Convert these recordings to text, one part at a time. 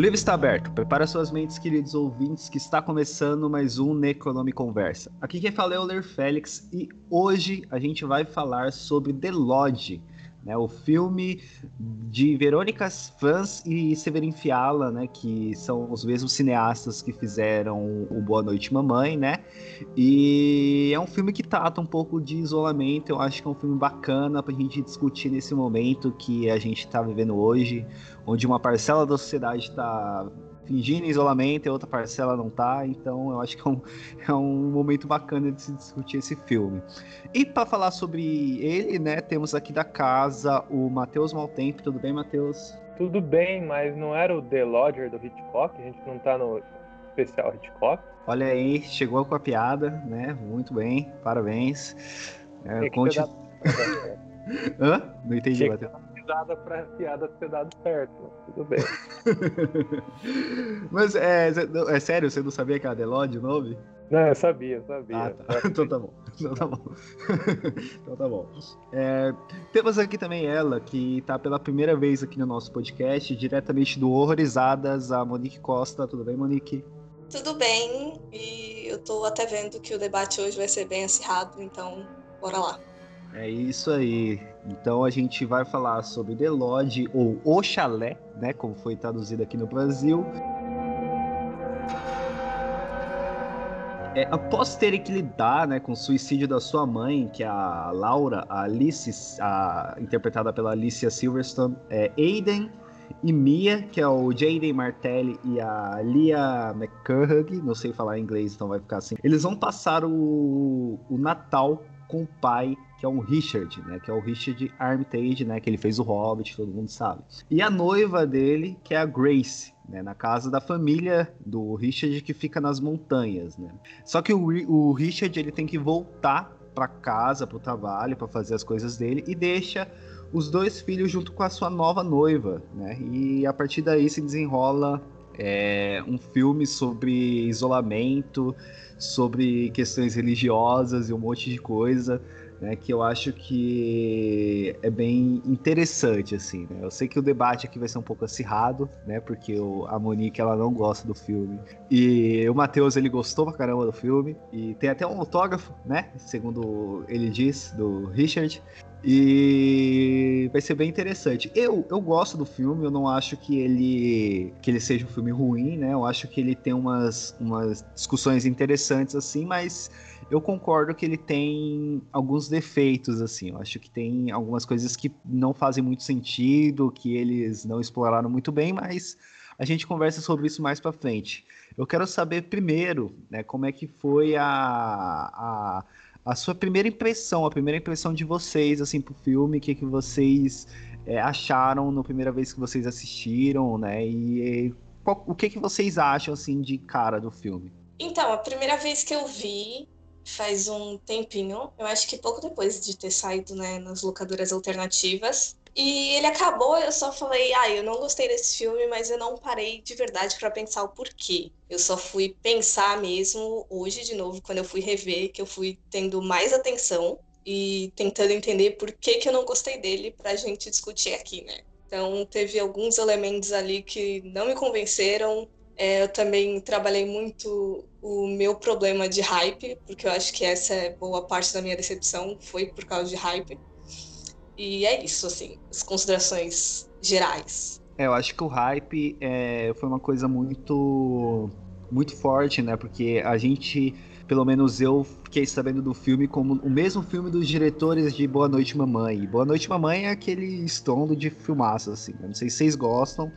O livro está aberto. Prepara suas mentes, queridos ouvintes, que está começando mais um Necronome Conversa. Aqui quem fala é o Ler Félix e hoje a gente vai falar sobre The Lodge, né, o filme de Verônica Fans e Severin Fiala, né, que são os mesmos cineastas que fizeram o Boa Noite Mamãe, né? E é um filme que trata um pouco de isolamento. Eu acho que é um filme bacana para a gente discutir nesse momento que a gente está vivendo hoje, onde uma parcela da sociedade está fingindo isolamento e a outra parcela não tá, então eu acho que é um, é um momento bacana de se discutir esse filme. E para falar sobre ele, né, temos aqui da casa o Matheus Maltempo. Tudo bem, Matheus? Tudo bem, mas não era o The Lodger do Hitchcock? A gente não tá no especial Hitchcock? Olha aí, chegou com a piada, né? Muito bem, parabéns. É, conte... Hã? Não entendi, Matheus risada pra piada ter dado certo, mas tudo bem. mas é, é sério, você não sabia que era Delode o nome? Não, eu sabia, eu sabia. Ah, tá. então tá bom. Então tá bom. então tá bom. É, temos aqui também ela, que tá pela primeira vez aqui no nosso podcast, diretamente do Horrorizadas, a Monique Costa. Tudo bem, Monique? Tudo bem, e eu tô até vendo que o debate hoje vai ser bem acirrado, então bora lá. É isso aí. Então a gente vai falar sobre The Lodge ou O Chalé, né, como foi traduzido aqui no Brasil. É, após terem que lidar né, com o suicídio da sua mãe, que é a Laura, a Alice, a, interpretada pela Alicia Silverstone, é, Aiden e Mia, que é o Jaden Martelli e a Lia McCurhug, não sei falar inglês, então vai ficar assim. Eles vão passar o, o Natal com o pai que é um Richard, né? Que é o Richard Armitage, né? Que ele fez o Hobbit, todo mundo sabe. E a noiva dele, que é a Grace, né, na casa da família do Richard que fica nas montanhas, né? Só que o, o Richard ele tem que voltar para casa, para o trabalho, para fazer as coisas dele e deixa os dois filhos junto com a sua nova noiva, né? E a partir daí se desenrola é, um filme sobre isolamento, sobre questões religiosas e um monte de coisa né, que eu acho que é bem interessante, assim, né? Eu sei que o debate aqui vai ser um pouco acirrado, né, porque o, a Monique, ela não gosta do filme, e o Matheus, ele gostou pra caramba do filme, e tem até um autógrafo, né, segundo ele diz, do Richard, e vai ser bem interessante. Eu, eu gosto do filme, eu não acho que ele que ele seja um filme ruim, né? Eu acho que ele tem umas, umas discussões interessantes assim, mas eu concordo que ele tem alguns defeitos, assim. Eu acho que tem algumas coisas que não fazem muito sentido, que eles não exploraram muito bem, mas a gente conversa sobre isso mais para frente. Eu quero saber primeiro, né, como é que foi a, a, a sua primeira impressão, a primeira impressão de vocês, assim, pro filme, o que, que vocês é, acharam na primeira vez que vocês assistiram, né, e qual, o que, que vocês acham, assim, de cara do filme? Então, a primeira vez que eu vi, faz um tempinho, eu acho que pouco depois de ter saído né, nas locadoras alternativas. E ele acabou, eu só falei, ah, eu não gostei desse filme, mas eu não parei de verdade para pensar o porquê. Eu só fui pensar mesmo hoje de novo, quando eu fui rever, que eu fui tendo mais atenção e tentando entender por que, que eu não gostei dele pra gente discutir aqui, né? Então teve alguns elementos ali que não me convenceram, é, eu também trabalhei muito o meu problema de hype, porque eu acho que essa é boa parte da minha decepção, foi por causa de hype. E é isso, assim, as considerações gerais. É, eu acho que o hype é, foi uma coisa muito, muito forte, né? Porque a gente, pelo menos eu, fiquei sabendo do filme como o mesmo filme dos diretores de Boa Noite Mamãe. Boa Noite Mamãe é aquele estrondo de filmaço, assim. Eu não sei se vocês gostam,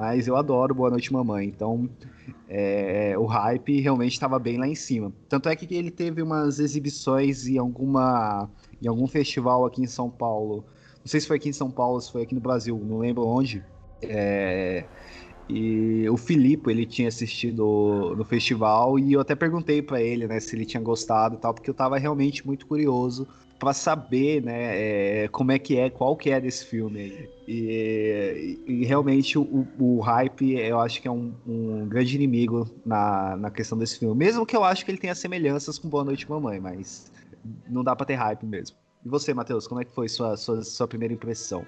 mas eu adoro Boa Noite Mamãe, então é, o hype realmente estava bem lá em cima. Tanto é que ele teve umas exibições em alguma em algum festival aqui em São Paulo. Não sei se foi aqui em São Paulo, se foi aqui no Brasil, não lembro onde. É, e o Filipe, ele tinha assistido no festival e eu até perguntei para ele, né, se ele tinha gostado e tal, porque eu tava realmente muito curioso para saber, né, é, como é que é, qual que é desse filme. E, e realmente o, o, hype, eu acho que é um, um, grande inimigo na, na questão desse filme. Mesmo que eu acho que ele tenha semelhanças com Boa Noite Mamãe, mas não dá para ter hype mesmo. E você, Matheus, como é que foi sua, sua, sua primeira impressão?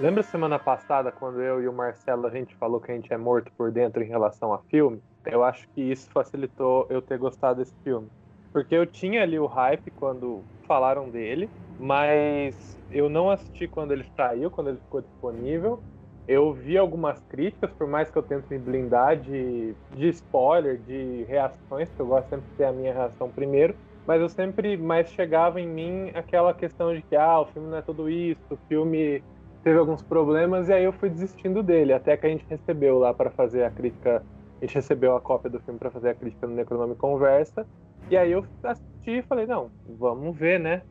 Lembra semana passada quando eu e o Marcelo a gente falou que a gente é morto por dentro em relação a filme? Eu acho que isso facilitou eu ter gostado desse filme. Porque eu tinha ali o hype quando falaram dele, mas eu não assisti quando ele saiu, quando ele ficou disponível. Eu vi algumas críticas, por mais que eu tente me blindar de, de spoiler, de reações, que eu gosto sempre de ter a minha reação primeiro, mas eu sempre mais chegava em mim aquela questão de que ah, o filme não é tudo isso, o filme teve alguns problemas, e aí eu fui desistindo dele, até que a gente recebeu lá para fazer a crítica, a gente recebeu a cópia do filme para fazer a crítica no Necronome Conversa, e aí eu assisti e falei, não, vamos ver, né?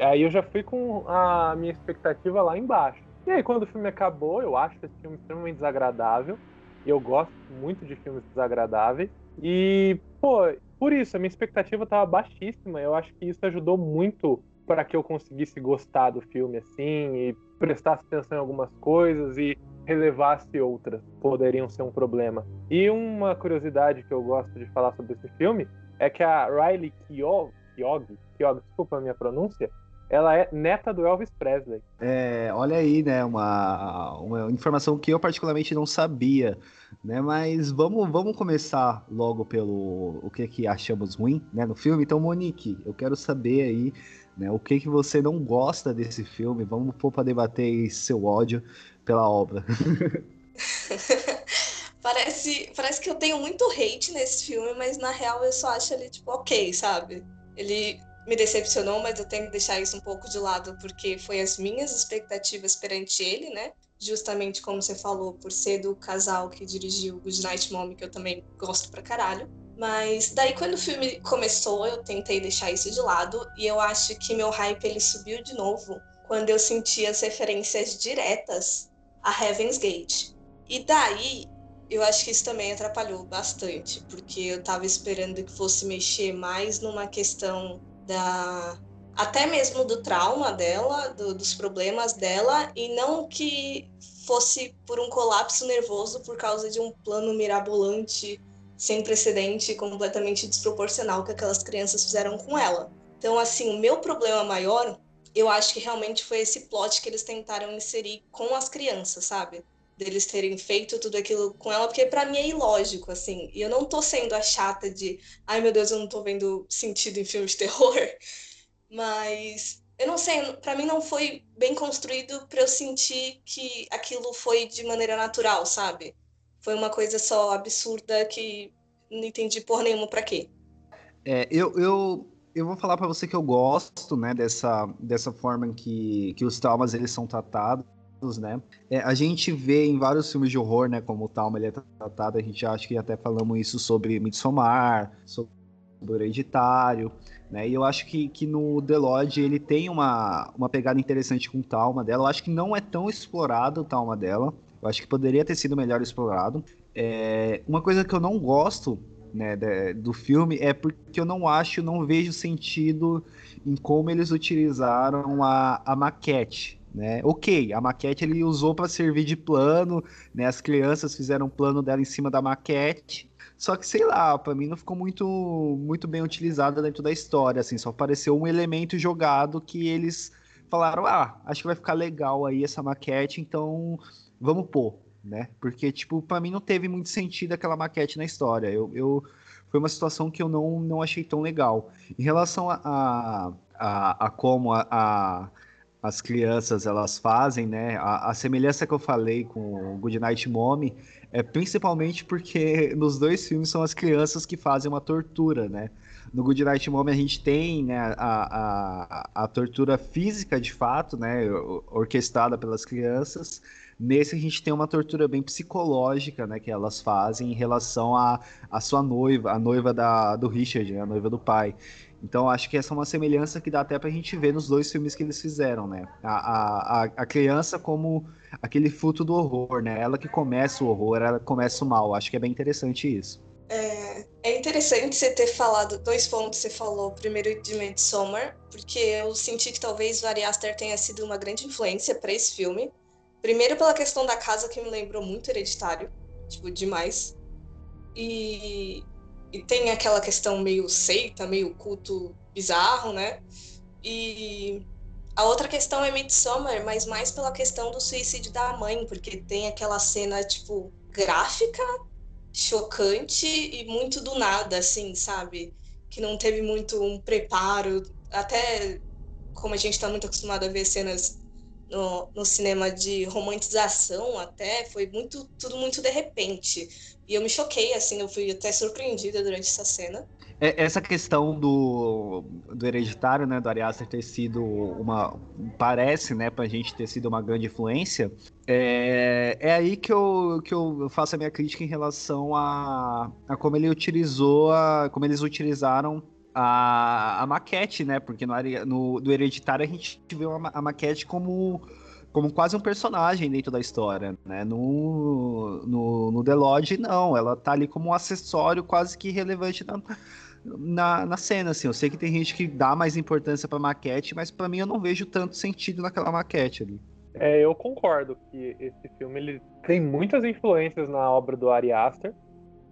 Aí eu já fui com a minha expectativa lá embaixo. E aí, quando o filme acabou, eu acho esse filme extremamente desagradável. E eu gosto muito de filmes desagradáveis. E, pô, por isso, a minha expectativa estava baixíssima. Eu acho que isso ajudou muito para que eu conseguisse gostar do filme assim e prestasse atenção em algumas coisas e relevasse outras poderiam ser um problema. E uma curiosidade que eu gosto de falar sobre esse filme é que a Riley Keough, Keough, Keough desculpa a minha pronúncia, ela é neta do Elvis Presley. É, olha aí, né, uma, uma informação que eu particularmente não sabia, né, mas vamos, vamos começar logo pelo o que que achamos ruim, né, no filme. Então, Monique, eu quero saber aí, né, o que que você não gosta desse filme. Vamos pôr para debater seu ódio pela obra. parece, parece que eu tenho muito hate nesse filme, mas na real eu só acho ele tipo ok, sabe? Ele me decepcionou, mas eu tenho que deixar isso um pouco de lado, porque foi as minhas expectativas perante ele, né? Justamente como você falou, por ser do casal que dirigiu Good Night Mommy, que eu também gosto pra caralho. Mas daí quando o filme começou, eu tentei deixar isso de lado e eu acho que meu hype ele subiu de novo quando eu senti as referências diretas a Heaven's Gate. E daí eu acho que isso também atrapalhou bastante, porque eu tava esperando que fosse mexer mais numa questão da até mesmo do trauma dela, do, dos problemas dela, e não que fosse por um colapso nervoso por causa de um plano mirabolante sem precedente, completamente desproporcional que aquelas crianças fizeram com ela. Então, assim, o meu problema maior, eu acho que realmente foi esse plot que eles tentaram inserir com as crianças, sabe? Deles terem feito tudo aquilo com ela, porque para mim é ilógico, assim. E eu não tô sendo a chata de, ai meu Deus, eu não tô vendo sentido em filmes de terror. Mas eu não sei, para mim não foi bem construído para eu sentir que aquilo foi de maneira natural, sabe? Foi uma coisa só absurda que não entendi por nenhuma para quê. É, eu, eu, eu vou falar para você que eu gosto, né, dessa, dessa forma que, que os traumas eles são tratados né? É, a gente vê em vários filmes de horror, né, como o Talma ele é tratado, a gente acha que até falamos isso sobre Midsommar, sobre o Hereditário, né? E eu acho que, que no The Lodge ele tem uma, uma pegada interessante com o Talma dela. Eu acho que não é tão explorado o Talma dela. Eu acho que poderia ter sido melhor explorado. É, uma coisa que eu não gosto né, de, do filme é porque eu não acho, não vejo sentido em como eles utilizaram a, a maquete né? Ok, a maquete ele usou para servir de plano, né? As crianças fizeram um plano dela em cima da maquete. Só que sei lá, para mim não ficou muito muito bem utilizada dentro da história, assim, só apareceu um elemento jogado que eles falaram: "Ah, acho que vai ficar legal aí essa maquete, então vamos pôr", né? Porque tipo, para mim não teve muito sentido aquela maquete na história. Eu, eu foi uma situação que eu não, não achei tão legal. Em relação a, a, a, a como a, a as crianças elas fazem, né? A, a, semelhança que eu falei com o Goodnight Mommy é principalmente porque nos dois filmes são as crianças que fazem uma tortura, né? No Goodnight Mommy a gente tem né, a, a, a tortura física de fato, né? Orquestrada pelas crianças. Nesse a gente tem uma tortura bem psicológica, né? Que elas fazem em relação à a, a, sua noiva, a noiva da, do Richard, né, a noiva do pai. Então acho que essa é uma semelhança que dá até pra gente ver nos dois filmes que eles fizeram, né? A, a, a criança como aquele fruto do horror, né? Ela que começa o horror, ela começa o mal. Acho que é bem interessante isso. É, é interessante você ter falado dois pontos que você falou. Primeiro de Midsommar, porque eu senti que talvez Ari Aster tenha sido uma grande influência para esse filme. Primeiro pela questão da casa que me lembrou muito Hereditário, tipo demais. E e tem aquela questão meio seita, meio culto bizarro, né? E a outra questão é Midsommar, mas mais pela questão do suicídio da mãe, porque tem aquela cena, tipo, gráfica, chocante e muito do nada, assim, sabe? Que não teve muito um preparo, até como a gente está muito acostumado a ver cenas no, no cinema de romantização até, foi muito tudo muito de repente. E eu me choquei, assim, eu fui até surpreendida durante essa cena. É, essa questão do, do hereditário, né, do Ari Aster ter sido uma. Parece, né, pra gente ter sido uma grande influência. É, é aí que eu, que eu faço a minha crítica em relação a, a como ele utilizou, a, como eles utilizaram a, a maquete, né? Porque no, no, do Hereditário a gente vê uma, a maquete como, como quase um personagem dentro da história, né? No, no, no The Lodge, não. Ela tá ali como um acessório quase que relevante na, na, na cena, assim. Eu sei que tem gente que dá mais importância pra maquete, mas para mim eu não vejo tanto sentido naquela maquete ali. É, eu concordo que esse filme ele tem muitas influências na obra do Ari Aster,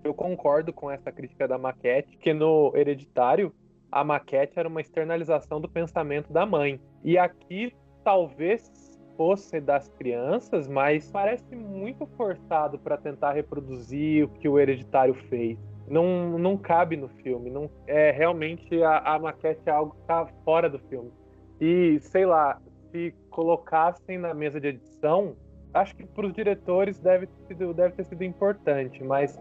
eu concordo com essa crítica da maquete, que no Hereditário a maquete era uma externalização do pensamento da mãe. E aqui talvez fosse das crianças, mas parece muito forçado para tentar reproduzir o que o Hereditário fez. Não, não cabe no filme, não é realmente a, a maquete é algo que está fora do filme. E sei lá, se colocassem na mesa de edição, acho que para os diretores deve deve ter sido importante, mas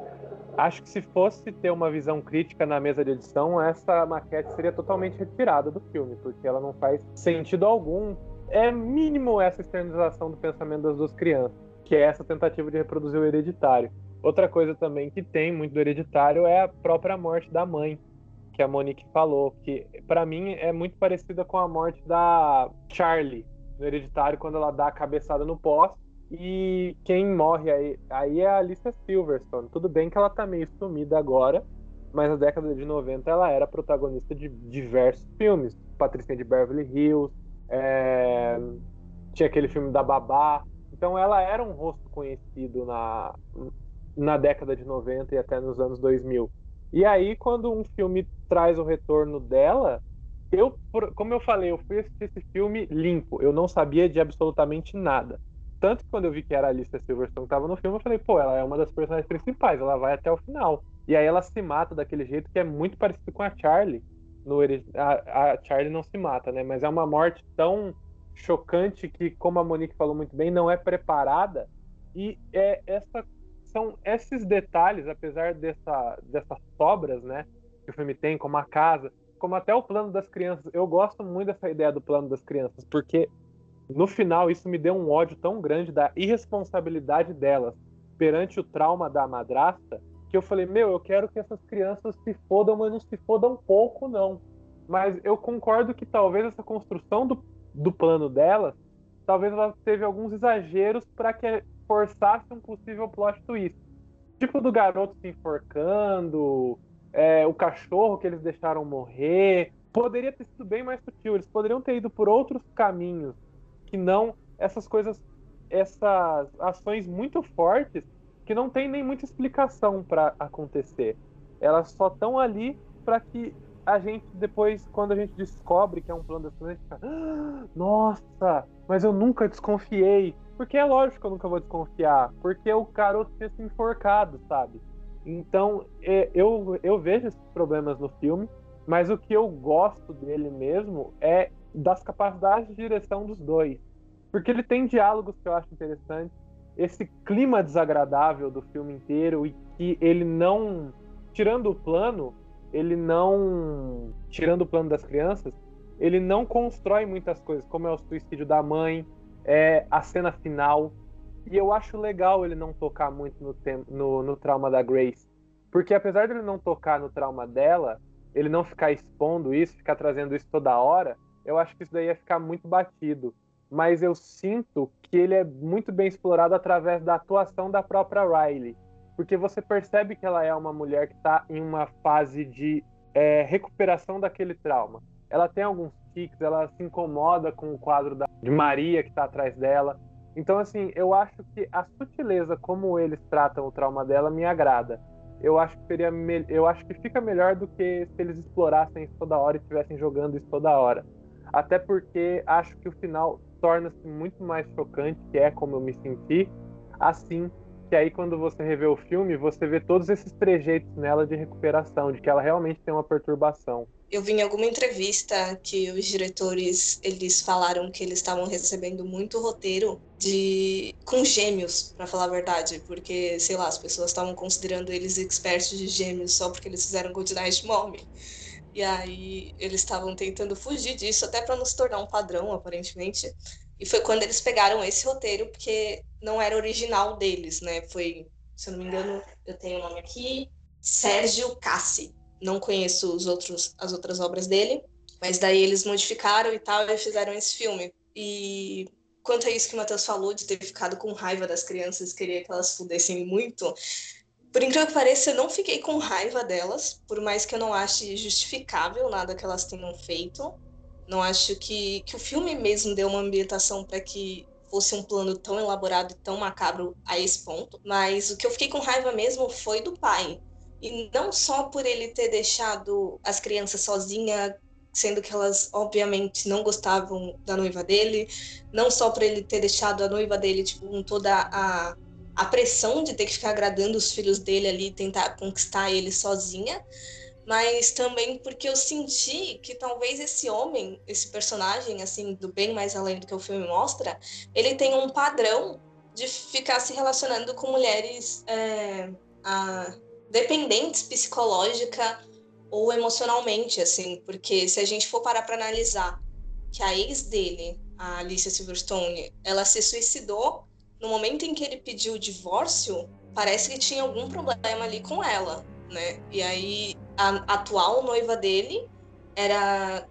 acho que se fosse ter uma visão crítica na mesa de edição, essa maquete seria totalmente retirada do filme, porque ela não faz sentido algum. É mínimo essa externalização do pensamento das duas crianças, que é essa tentativa de reproduzir o hereditário. Outra coisa também que tem muito do hereditário é a própria morte da mãe, que a Monique falou, que para mim é muito parecida com a morte da Charlie no hereditário, quando ela dá a cabeçada no poste e quem morre aí, aí é a Alicia Silverstone. Tudo bem que ela tá meio sumida agora, mas na década de 90 ela era protagonista de diversos filmes. Patricinha de Beverly Hills, é... tinha aquele filme da Babá. Então ela era um rosto conhecido na, na década de 90 e até nos anos 2000. E aí, quando um filme traz o retorno dela, eu, como eu falei, eu fui assistir esse filme limpo. Eu não sabia de absolutamente nada. Tanto que quando eu vi que era a Alicia Silverstone que tava no filme, eu falei, pô, ela é uma das personagens principais, ela vai até o final. E aí ela se mata daquele jeito que é muito parecido com a Charlie. No, a, a Charlie não se mata, né? Mas é uma morte tão chocante que, como a Monique falou muito bem, não é preparada. E é essa, são esses detalhes, apesar dessa, dessas sobras, né? Que o filme tem, como a casa, como até o plano das crianças. Eu gosto muito dessa ideia do plano das crianças, porque no final, isso me deu um ódio tão grande da irresponsabilidade delas perante o trauma da madrasta, que eu falei, meu, eu quero que essas crianças se fodam, mas não se fodam pouco, não. Mas eu concordo que talvez essa construção do, do plano delas, talvez ela teve alguns exageros para que forçasse um possível plot twist. Tipo do garoto se enforcando, é, o cachorro que eles deixaram morrer. Poderia ter sido bem mais sutil. Eles poderiam ter ido por outros caminhos que não essas coisas, essas ações muito fortes que não tem nem muita explicação para acontecer. Elas só estão ali para que a gente depois, quando a gente descobre que é um plano da a gente fica, ah, nossa, mas eu nunca desconfiei. Porque é lógico que eu nunca vou desconfiar, porque o garoto tinha se enforcado, sabe? Então, é, eu, eu vejo esses problemas no filme, mas o que eu gosto dele mesmo é das capacidades de direção dos dois. Porque ele tem diálogos que eu acho interessantes, esse clima desagradável do filme inteiro e que ele não. Tirando o plano, ele não. Tirando o plano das crianças, ele não constrói muitas coisas, como é o suicídio da mãe, é a cena final. E eu acho legal ele não tocar muito no, no, no trauma da Grace. Porque apesar de ele não tocar no trauma dela, ele não ficar expondo isso, ficar trazendo isso toda hora, eu acho que isso daí ia ficar muito batido. Mas eu sinto que ele é muito bem explorado através da atuação da própria Riley. Porque você percebe que ela é uma mulher que está em uma fase de é, recuperação daquele trauma. Ela tem alguns tics, ela se incomoda com o quadro da, de Maria que está atrás dela. Então, assim, eu acho que a sutileza como eles tratam o trauma dela me agrada. Eu acho que seria eu acho que fica melhor do que se eles explorassem isso toda hora e estivessem jogando isso toda hora. Até porque acho que o final torna-se muito mais chocante, que é como eu me senti, assim que aí quando você revê o filme, você vê todos esses trejeitos nela de recuperação, de que ela realmente tem uma perturbação. Eu vi em alguma entrevista que os diretores eles falaram que eles estavam recebendo muito roteiro de com gêmeos, para falar a verdade, porque sei lá, as pessoas estavam considerando eles expertos de gêmeos só porque eles fizeram Good Night Mommy. E aí eles estavam tentando fugir disso até para não se tornar um padrão, aparentemente. E foi quando eles pegaram esse roteiro, porque não era original deles, né? Foi, se eu não me engano, eu tenho o nome aqui, Sérgio Cassi. Não conheço os outros, as outras obras dele, mas daí eles modificaram e tal e fizeram esse filme. E quanto a isso que o Matheus falou, de ter ficado com raiva das crianças, queria que elas fudessem muito, por incrível que pareça, eu não fiquei com raiva delas, por mais que eu não ache justificável nada que elas tenham feito. Não acho que, que o filme mesmo deu uma ambientação para que fosse um plano tão elaborado e tão macabro a esse ponto. Mas o que eu fiquei com raiva mesmo foi do pai. E não só por ele ter deixado as crianças sozinhas, sendo que elas obviamente não gostavam da noiva dele, não só por ele ter deixado a noiva dele tipo, com toda a, a pressão de ter que ficar agradando os filhos dele ali, tentar conquistar ele sozinha, mas também porque eu senti que talvez esse homem, esse personagem, assim, do bem mais além do que o filme mostra, ele tem um padrão de ficar se relacionando com mulheres é, a, dependentes psicológica ou emocionalmente, assim, porque se a gente for parar para analisar que a ex dele, a Alicia Silverstone, ela se suicidou no momento em que ele pediu o divórcio, parece que tinha algum problema ali com ela, né? E aí a atual noiva dele era,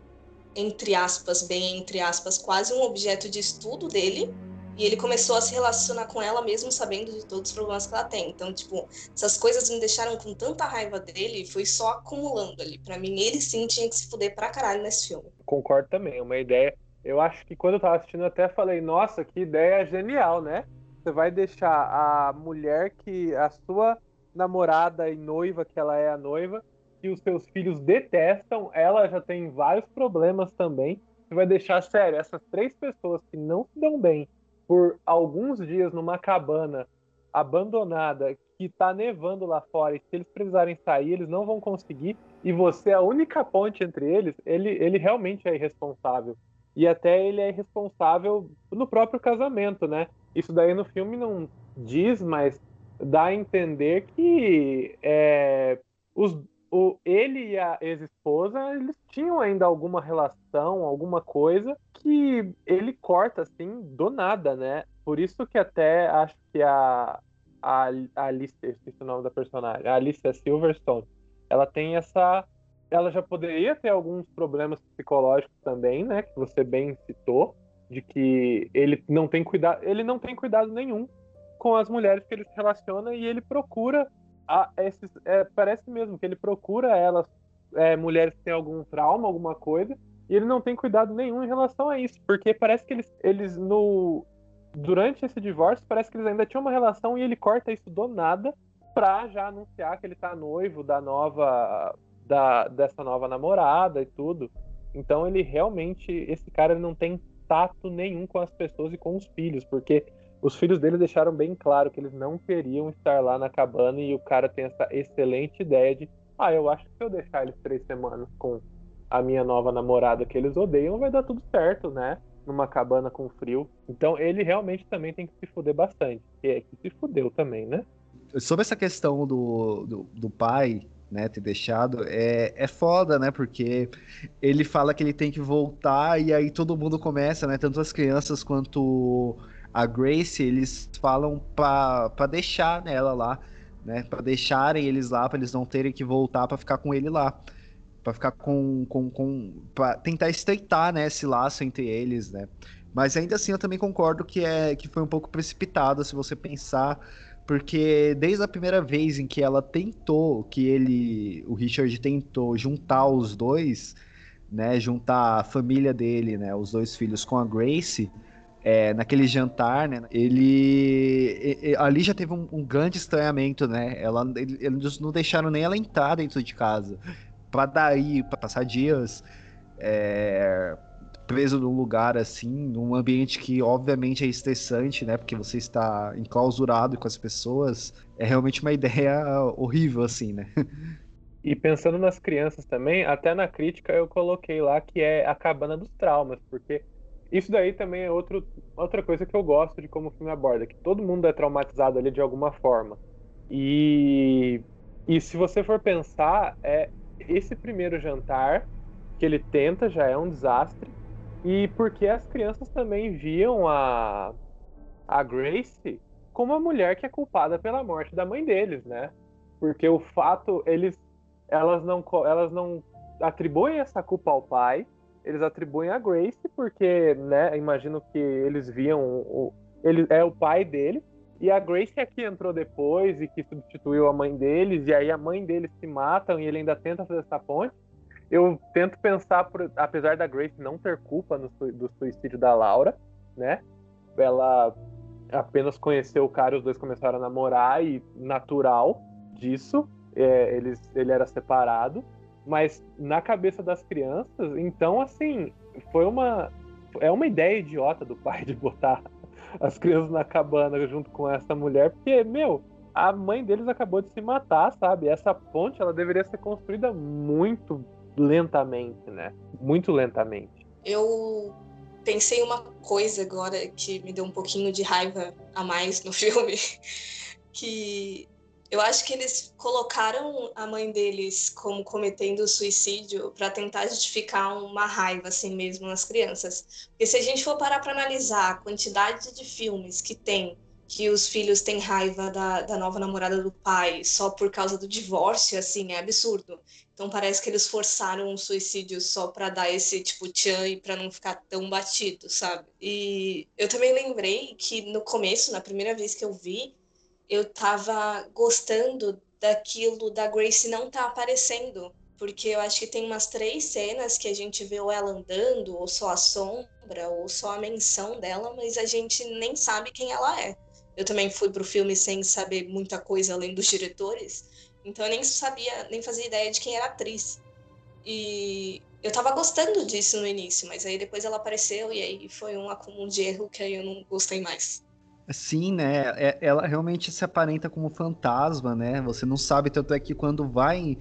entre aspas, bem entre aspas, quase um objeto de estudo dele. E ele começou a se relacionar com ela mesmo sabendo de todos os problemas que ela tem. Então, tipo, essas coisas me deixaram com tanta raiva dele, foi só acumulando ali. Para mim, ele sim tinha que se fuder pra caralho nesse filme. Concordo também, uma ideia. Eu acho que quando eu tava assistindo, eu até falei, nossa, que ideia genial, né? Você vai deixar a mulher que a sua namorada e noiva, que ela é a noiva, que os seus filhos detestam, ela já tem vários problemas também. Você vai deixar, sério, essas três pessoas que não se dão bem por alguns dias numa cabana abandonada, que tá nevando lá fora, e se eles precisarem sair, eles não vão conseguir, e você é a única ponte entre eles, ele, ele realmente é irresponsável. E até ele é irresponsável no próprio casamento, né? Isso daí no filme não diz, mas dá a entender que é, os, o, ele e a ex-esposa, eles tinham ainda alguma relação, alguma coisa que ele corta assim do nada, né? Por isso que até acho que a, a, a Alice, esqueci o nome da personagem, a Alicia Silverstone, ela tem essa. Ela já poderia ter alguns problemas psicológicos também, né? Que você bem citou, de que ele não tem cuidado, ele não tem cuidado nenhum com as mulheres que ele se relaciona e ele procura a, esses, é, parece mesmo que ele procura elas, é, mulheres que têm algum trauma, alguma coisa, e ele não tem cuidado nenhum em relação a isso, porque parece que eles, eles no durante esse divórcio, parece que eles ainda tinham uma relação e ele corta isso do nada pra já anunciar que ele tá noivo da nova da, dessa nova namorada e tudo. Então ele realmente, esse cara não tem tato nenhum com as pessoas e com os filhos, porque os filhos dele deixaram bem claro que eles não queriam estar lá na cabana e o cara tem essa excelente ideia de ah, eu acho que se eu deixar eles três semanas com a minha nova namorada que eles odeiam, vai dar tudo certo, né? Numa cabana com frio. Então ele realmente também tem que se fuder bastante. E é que se fudeu também, né? Sobre essa questão do, do, do pai, né, ter deixado, é, é foda, né? Porque ele fala que ele tem que voltar e aí todo mundo começa, né? Tanto as crianças quanto a Grace, eles falam para deixar ela lá, né? Para deixarem eles lá, para eles não terem que voltar para ficar com ele lá. para ficar com. com, com pra tentar estreitar né, esse laço entre eles, né? Mas ainda assim eu também concordo que, é, que foi um pouco precipitado se você pensar. Porque desde a primeira vez em que ela tentou, que ele, o Richard tentou juntar os dois, né, juntar a família dele, né, os dois filhos com a Grace, é, naquele jantar, né? Ele. Ali já teve um, um grande estranhamento, né? Ela, eles não deixaram nem ela entrar dentro de casa. Pra daí, pra passar dias. É, preso num lugar assim, num ambiente que obviamente é estressante, né? Porque você está enclausurado com as pessoas, é realmente uma ideia horrível, assim, né? E pensando nas crianças também, até na crítica eu coloquei lá que é a cabana dos traumas, porque isso daí também é outro, outra coisa que eu gosto de como o filme aborda, que todo mundo é traumatizado ali de alguma forma. E, e se você for pensar, é esse primeiro jantar que ele tenta já é um desastre. E porque as crianças também viam a, a Grace como a mulher que é culpada pela morte da mãe deles, né? Porque o fato, eles, elas não, elas não atribuem essa culpa ao pai, eles atribuem a Grace porque, né, imagino que eles viam o, ele é o pai dele e a Grace é que entrou depois e que substituiu a mãe deles e aí a mãe deles se matam e ele ainda tenta fazer essa ponte. Eu tento pensar, por, apesar da Grace não ter culpa no, do suicídio da Laura, né? Ela apenas conheceu o cara, os dois começaram a namorar e natural disso, é, eles, ele era separado mas na cabeça das crianças, então assim, foi uma é uma ideia idiota do pai de botar as crianças na cabana junto com essa mulher, porque meu, a mãe deles acabou de se matar, sabe? Essa ponte ela deveria ser construída muito lentamente, né? Muito lentamente. Eu pensei uma coisa agora que me deu um pouquinho de raiva a mais no filme, que eu acho que eles colocaram a mãe deles como cometendo suicídio para tentar justificar uma raiva assim mesmo nas crianças. Porque se a gente for parar para analisar a quantidade de filmes que tem que os filhos têm raiva da, da nova namorada do pai só por causa do divórcio, assim, é absurdo. Então parece que eles forçaram um suicídio só para dar esse tipo tchan e para não ficar tão batido, sabe? E eu também lembrei que no começo, na primeira vez que eu vi, eu tava gostando daquilo da Grace não tá aparecendo. Porque eu acho que tem umas três cenas que a gente vê ou ela andando, ou só a sombra, ou só a menção dela, mas a gente nem sabe quem ela é. Eu também fui pro filme sem saber muita coisa além dos diretores, então eu nem sabia, nem fazia ideia de quem era a atriz. E eu tava gostando disso no início, mas aí depois ela apareceu e aí foi um acúmulo de erro que aí eu não gostei mais. Sim, né? É, ela realmente se aparenta como fantasma, né? Você não sabe, tanto é que quando vai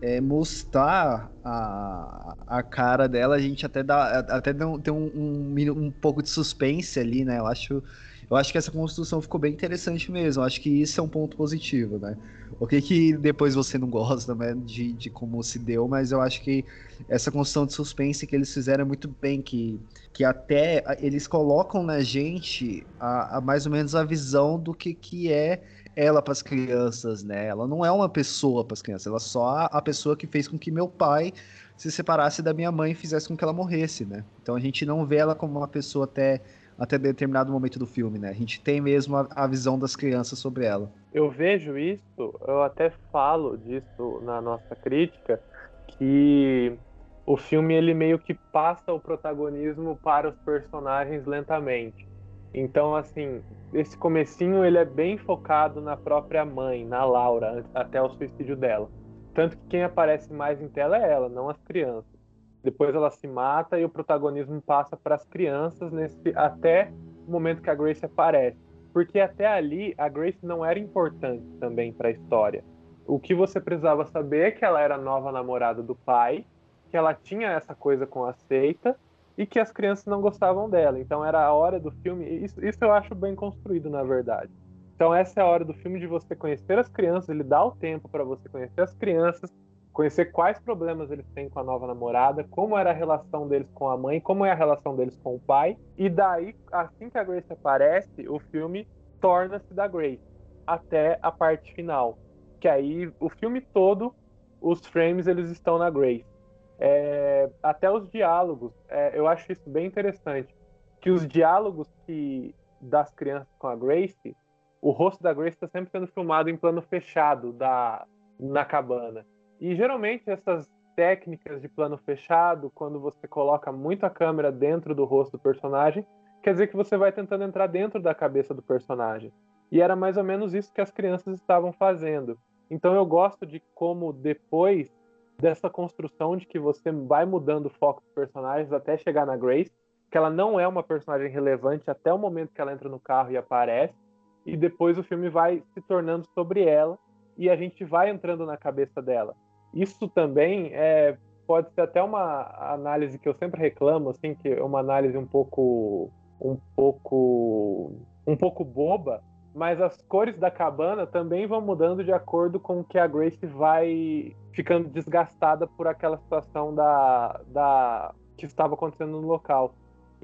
é, mostrar a, a cara dela, a gente até dá até tem um, um, um, pouco de suspense ali, né? Eu acho, eu acho que essa construção ficou bem interessante mesmo. Eu acho que isso é um ponto positivo, né? O que que depois você não gosta né, de, de como se deu, mas eu acho que essa construção de suspense que eles fizeram é muito bem, que, que até eles colocam na gente a, a mais ou menos a visão do que, que é ela para as crianças, né? Ela não é uma pessoa para as crianças, ela é só a pessoa que fez com que meu pai se separasse da minha mãe e fizesse com que ela morresse, né? Então a gente não vê ela como uma pessoa até até determinado momento do filme, né? A gente tem mesmo a, a, visão das crianças sobre ela. Eu vejo isso, eu até falo disso na nossa crítica, que o filme ele meio que passa o protagonismo para os personagens lentamente. Então, assim, esse comecinho ele é bem focado na própria mãe, na Laura, até o suicídio dela. Tanto que quem aparece mais em tela é ela, não as crianças. Depois ela se mata e o protagonismo passa para as crianças nesse até o momento que a Grace aparece. Porque até ali a Grace não era importante também para a história. O que você precisava saber é que ela era nova namorada do pai, que ela tinha essa coisa com a seita e que as crianças não gostavam dela. Então era a hora do filme. Isso, isso eu acho bem construído, na verdade. Então essa é a hora do filme de você conhecer as crianças, ele dá o tempo para você conhecer as crianças, conhecer quais problemas eles têm com a nova namorada, como era a relação deles com a mãe, como é a relação deles com o pai. E daí, assim que a Grace aparece, o filme torna-se da Grace até a parte final. Que aí o filme todo, os frames eles estão na Grace. É, até os diálogos, é, eu acho isso bem interessante. Que os diálogos que das crianças com a Grace, o rosto da Grace está sempre sendo filmado em plano fechado da na cabana. E geralmente essas técnicas de plano fechado, quando você coloca muito a câmera dentro do rosto do personagem, quer dizer que você vai tentando entrar dentro da cabeça do personagem. E era mais ou menos isso que as crianças estavam fazendo. Então eu gosto de como depois dessa construção de que você vai mudando o foco dos personagens até chegar na Grace, que ela não é uma personagem relevante até o momento que ela entra no carro e aparece, e depois o filme vai se tornando sobre ela e a gente vai entrando na cabeça dela. Isso também é, pode ser até uma análise que eu sempre reclamo, assim, que é uma análise um pouco um pouco um pouco boba, mas as cores da cabana também vão mudando de acordo com que a Grace vai ficando desgastada por aquela situação da, da que estava acontecendo no local.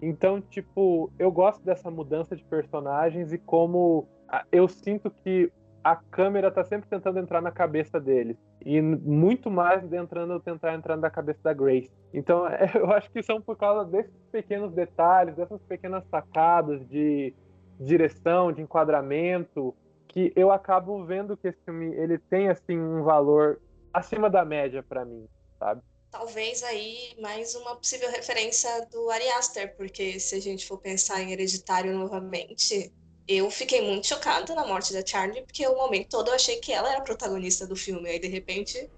Então, tipo, eu gosto dessa mudança de personagens e como eu sinto que a câmera tá sempre tentando entrar na cabeça deles. E muito mais entrando, tentar entrar na cabeça da Grace. Então, eu acho que são por causa desses pequenos detalhes, dessas pequenas sacadas de direção, de enquadramento, que eu acabo vendo que esse filme ele tem assim um valor acima da média para mim, sabe? Talvez aí mais uma possível referência do Ari Aster, porque se a gente for pensar em Hereditário novamente, eu fiquei muito chocada na morte da Charlie, porque o momento todo eu achei que ela era a protagonista do filme. Aí, de repente,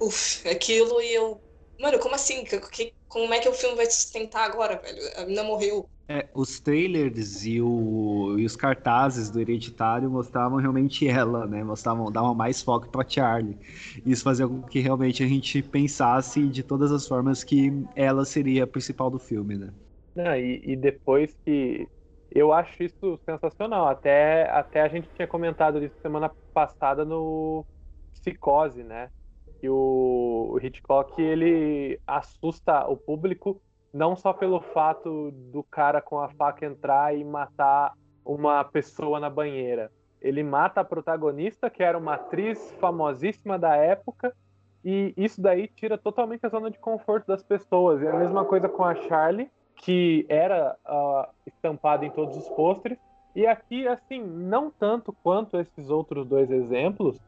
uff, aquilo e eu. Mano, como assim? Que, como é que o filme vai sustentar agora, velho? A menina morreu. É, os trailers e, o, e, os cartazes do Hereditário mostravam realmente ela, né? Mostravam, davam mais foco pra Charlie. Isso fazia com que realmente a gente pensasse de todas as formas que ela seria a principal do filme, né? Não, e, e depois que eu acho isso sensacional. Até, até a gente tinha comentado isso semana passada no Psicose, né? Que o, o Hitchcock ele assusta o público não só pelo fato do cara com a faca entrar e matar uma pessoa na banheira. Ele mata a protagonista, que era uma atriz famosíssima da época, e isso daí tira totalmente a zona de conforto das pessoas. E a mesma coisa com a Charlie, que era uh, estampada em todos os pôsteres. E aqui, assim, não tanto quanto esses outros dois exemplos,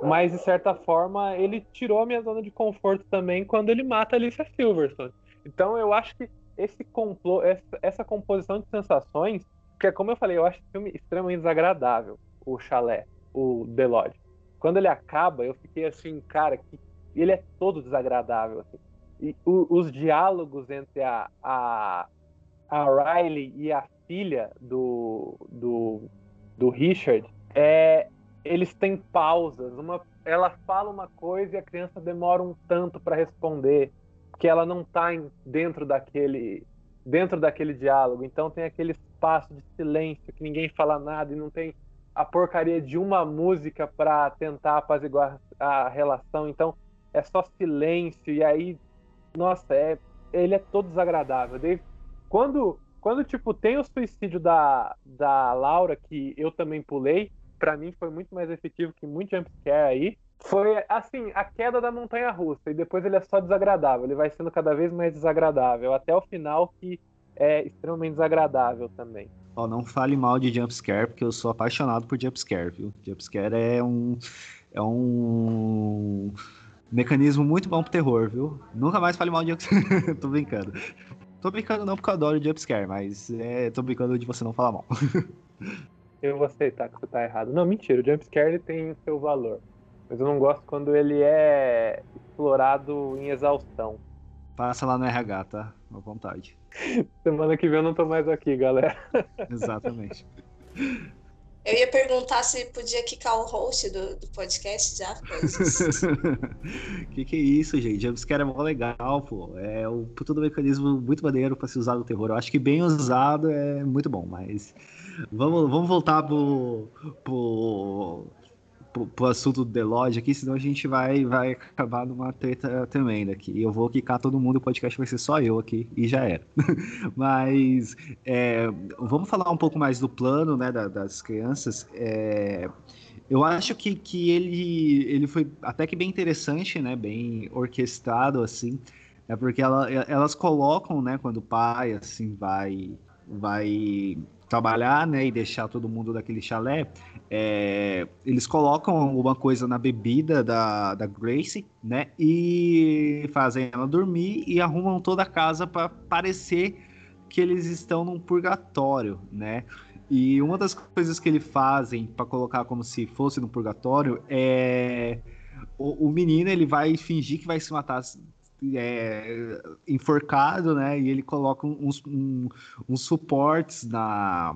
mas de certa forma ele tirou a minha zona de conforto também quando ele mata Alicia Silverstone. Então eu acho que esse complô, essa, essa composição de sensações, que é como eu falei, eu acho o filme extremamente desagradável, o Chalé, o The Lodge. Quando ele acaba, eu fiquei assim, cara, que ele é todo desagradável. Assim. E o, os diálogos entre a, a, a Riley e a filha do, do, do Richard, é, eles têm pausas. Uma, ela fala uma coisa e a criança demora um tanto para responder, porque ela não está dentro daquele dentro daquele diálogo. Então tem aquele espaço de silêncio que ninguém fala nada e não tem a porcaria de uma música para tentar apaziguar a relação. Então é só silêncio e aí nossa, é, ele é todo desagradável. quando, quando, tipo, tem o suicídio da, da Laura, que eu também pulei, para mim foi muito mais efetivo que muito jumpscare aí. Foi, assim, a queda da montanha russa, e depois ele é só desagradável, ele vai sendo cada vez mais desagradável, até o final que é extremamente desagradável também. Ó, oh, não fale mal de jumpscare, porque eu sou apaixonado por jumpscare, viu? Jumpscare é um. É um Mecanismo muito bom pro terror, viu? Nunca mais fale mal de jumpscare. tô brincando. Tô brincando não porque eu adoro jumpscare, mas é, tô brincando de você não falar mal. eu vou aceitar que você tá errado. Não, mentira, o jumpscare tem o seu valor. Mas eu não gosto quando ele é explorado em exaustão. Passa lá no RH, tá? À vontade. Semana que vem eu não tô mais aqui, galera. Exatamente. Eu ia perguntar se podia quicar o host do, do podcast já. que que é isso, gente? Jumpscare é mó legal, pô. É um puto do mecanismo muito maneiro pra se usar no terror. Eu acho que bem usado é muito bom, mas... Vamos, vamos voltar pro, pro pro, pro assunto do The Lodge aqui, senão a gente vai, vai acabar numa treta tremenda aqui. Eu vou quicar todo mundo, o podcast vai ser só eu aqui, e já era. Mas é, vamos falar um pouco mais do plano né, da, das crianças. É, eu acho que, que ele, ele foi até que bem interessante, né? Bem orquestrado, assim. É porque ela, elas colocam, né, quando o pai, assim, vai, vai trabalhar, né, e deixar todo mundo daquele chalé, é, eles colocam alguma coisa na bebida da, da Grace, né? E fazem ela dormir e arrumam toda a casa para parecer que eles estão num purgatório, né? E uma das coisas que eles fazem para colocar como se fosse no purgatório é o, o menino ele vai fingir que vai se matar é, enforcado, né? E ele coloca uns, um, uns suportes na,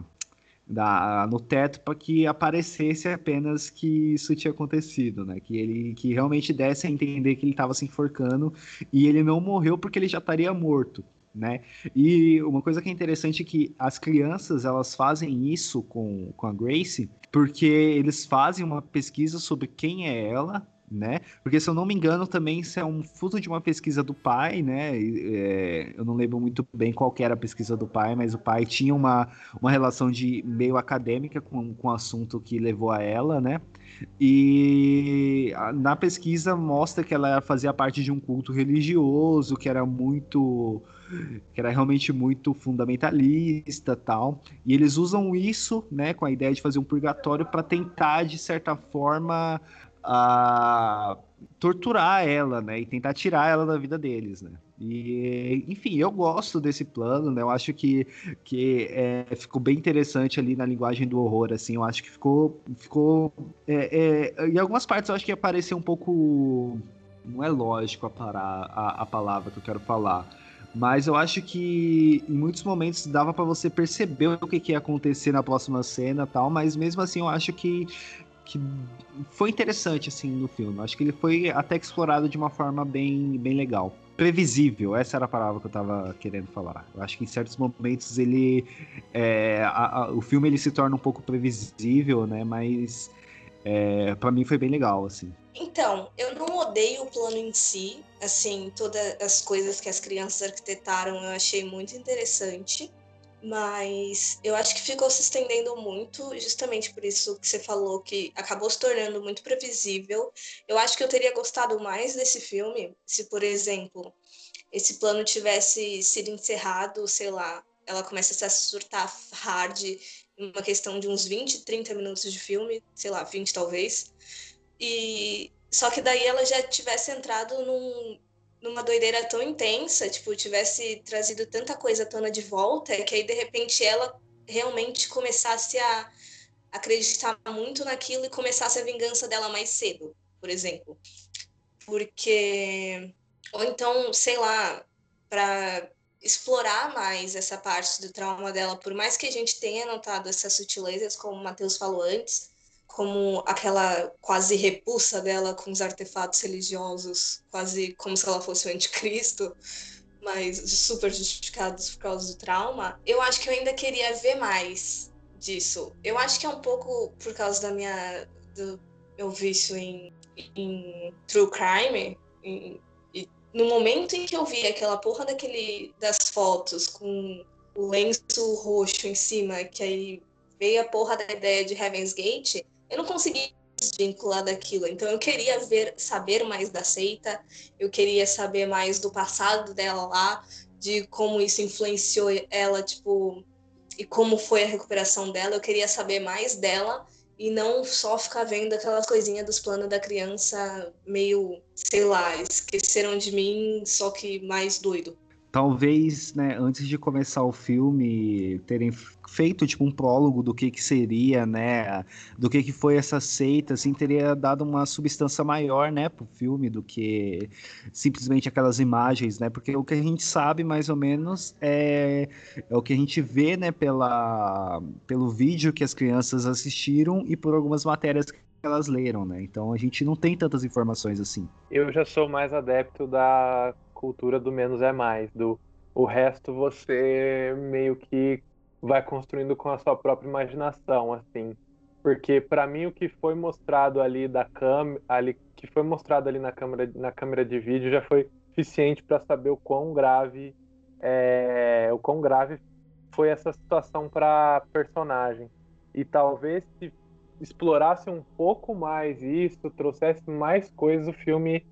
no teto para que aparecesse apenas que isso tinha acontecido, né? Que ele que realmente desse a entender que ele estava se enforcando e ele não morreu porque ele já estaria morto. Né? E uma coisa que é interessante é que as crianças elas fazem isso com, com a Grace porque eles fazem uma pesquisa sobre quem é ela, né? Porque se eu não me engano, também isso é um fruto de uma pesquisa do pai, né? É, eu não lembro muito bem qual era a pesquisa do pai, mas o pai tinha uma, uma relação de meio acadêmica com, com o assunto que levou a ela, né? E na pesquisa mostra que ela fazia parte de um culto religioso, que era muito que era realmente muito fundamentalista tal. E eles usam isso, né, com a ideia de fazer um purgatório para tentar de certa forma a torturar ela, né, e tentar tirar ela da vida deles, né. E, enfim, eu gosto desse plano, né? Eu acho que, que é, ficou bem interessante ali na linguagem do horror, assim. Eu acho que ficou, ficou, é, é, em algumas partes eu acho que apareceu um pouco, não é lógico a, parar, a, a palavra que eu quero falar, mas eu acho que em muitos momentos dava para você perceber o que, que ia acontecer na próxima cena, tal. Mas mesmo assim, eu acho que que foi interessante assim no filme. Acho que ele foi até explorado de uma forma bem, bem legal. Previsível, essa era a palavra que eu tava querendo falar. Eu acho que em certos momentos ele. É, a, a, o filme ele se torna um pouco previsível, né? Mas é, para mim foi bem legal, assim. Então, eu não odeio o plano em si. Assim, todas as coisas que as crianças arquitetaram eu achei muito interessante mas eu acho que ficou se estendendo muito, justamente por isso que você falou, que acabou se tornando muito previsível. Eu acho que eu teria gostado mais desse filme se, por exemplo, esse plano tivesse sido encerrado, sei lá, ela começa a surtar hard em uma questão de uns 20, 30 minutos de filme, sei lá, 20 talvez. E só que daí ela já tivesse entrado num, numa doideira tão intensa, tipo, tivesse trazido tanta coisa à tona de volta, que aí de repente ela realmente começasse a acreditar muito naquilo e começasse a vingança dela mais cedo, por exemplo. Porque ou então, sei lá, para explorar mais essa parte do trauma dela, por mais que a gente tenha notado essas sutilezas, como o Matheus falou antes, como aquela quase repulsa dela com os artefatos religiosos, quase como se ela fosse o anticristo, mas super justificados por causa do trauma, eu acho que eu ainda queria ver mais disso. Eu acho que é um pouco por causa da minha do meu vício em, em true crime, em, no momento em que eu vi aquela porra daquele das fotos com o lenço roxo em cima, que aí veio a porra da ideia de Heaven's Gate, eu não consegui desvincular daquilo. Então eu queria ver, saber mais da seita, eu queria saber mais do passado dela lá, de como isso influenciou ela, tipo, e como foi a recuperação dela. Eu queria saber mais dela e não só ficar vendo aquelas coisinhas dos planos da criança meio, sei lá, esqueceram de mim, só que mais doido talvez, né, antes de começar o filme, terem feito tipo um prólogo do que que seria, né, do que que foi essa seita, assim, teria dado uma substância maior, né, pro filme do que simplesmente aquelas imagens, né, porque o que a gente sabe mais ou menos é, é o que a gente vê, né, pela, pelo vídeo que as crianças assistiram e por algumas matérias que elas leram, né? Então a gente não tem tantas informações assim. Eu já sou mais adepto da cultura do menos é mais, do o resto você meio que vai construindo com a sua própria imaginação, assim. Porque para mim o que foi mostrado ali da câmera, ali que foi mostrado ali na câmera na câmera de vídeo já foi suficiente para saber o quão grave é, o quão grave foi essa situação para personagem. E talvez se explorasse um pouco mais isso, trouxesse mais coisas, o filme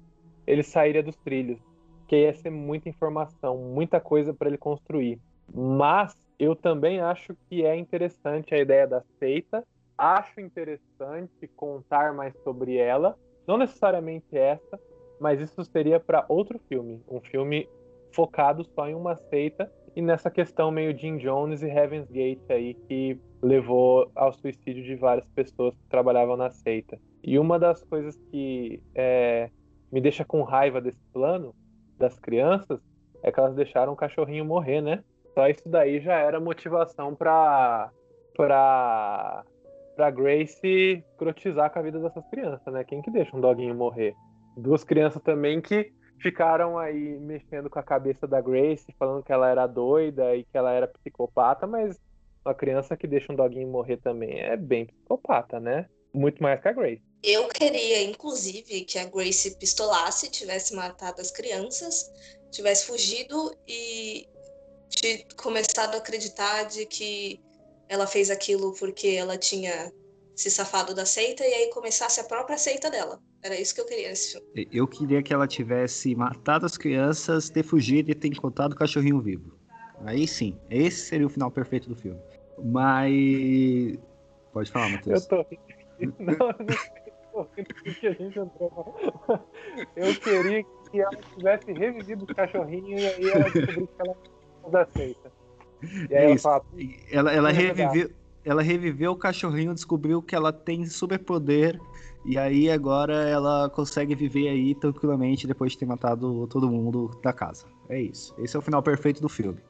ele sairia dos trilhos que ia ser muita informação, muita coisa para ele construir. Mas eu também acho que é interessante a ideia da seita. Acho interessante contar mais sobre ela, não necessariamente essa, mas isso seria para outro filme, um filme focado só em uma seita e nessa questão meio Jim Jones e Heaven's Gate aí que levou ao suicídio de várias pessoas que trabalhavam na seita. E uma das coisas que é, me deixa com raiva desse plano das crianças é que elas deixaram o cachorrinho morrer, né? Só isso daí já era motivação para para para Grace crotizar com a vida dessas crianças, né? Quem que deixa um doguinho morrer? Duas crianças também que ficaram aí mexendo com a cabeça da Grace, falando que ela era doida e que ela era psicopata, mas uma criança que deixa um doguinho morrer também é bem psicopata, né? Muito mais que a Grace. Eu queria, inclusive, que a Grace pistolasse, tivesse matado as crianças, tivesse fugido e começado a acreditar de que ela fez aquilo porque ela tinha se safado da seita e aí começasse a própria seita dela. Era isso que eu queria nesse filme. Eu queria que ela tivesse matado as crianças, ter fugido e ter encontrado o cachorrinho vivo. Aí sim, esse seria o final perfeito do filme. Mas. Pode falar, Matheus. Eu tô. Não, não que a gente entrou. Eu queria que ela tivesse revivido o cachorrinho e aí ela descobrisse que ela da seita. E aí é ela, fala, ela, ela, reviveu, ela reviveu o cachorrinho, descobriu que ela tem superpoder e aí agora ela consegue viver aí tranquilamente depois de ter matado todo mundo da casa. É isso. Esse é o final perfeito do filme.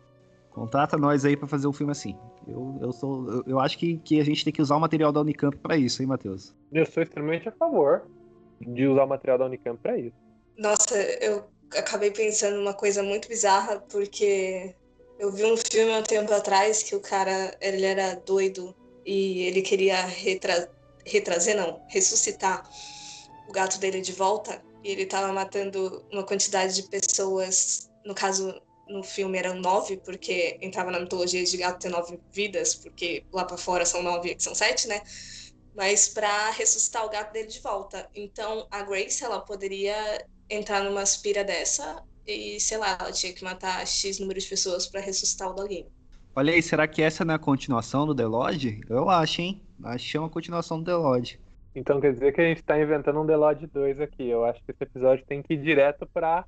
Contrata nós aí para fazer um filme assim. Eu, eu, sou, eu, eu, acho que, que a gente tem que usar o material da Unicamp para isso, hein, Matheus? Eu sou extremamente a favor de usar o material da Unicamp para isso. Nossa, eu acabei pensando uma coisa muito bizarra, porque eu vi um filme há um tempo atrás que o cara, ele era doido e ele queria retra... retrazer, não, ressuscitar o gato dele de volta. E ele tava matando uma quantidade de pessoas, no caso, no filme eram nove, porque entrava na mitologia de gato ter nove vidas, porque lá para fora são nove e aqui são sete, né? Mas para ressuscitar o gato dele de volta. Então a Grace, ela poderia entrar numa aspira dessa e, sei lá, ela tinha que matar X número de pessoas para ressuscitar o doguinho. Olha aí, será que essa não é a continuação do The Lodge? Eu acho, hein? Acho que é uma continuação do The Lodge. Então quer dizer que a gente tá inventando um The Lodge 2 aqui. Eu acho que esse episódio tem que ir direto pra.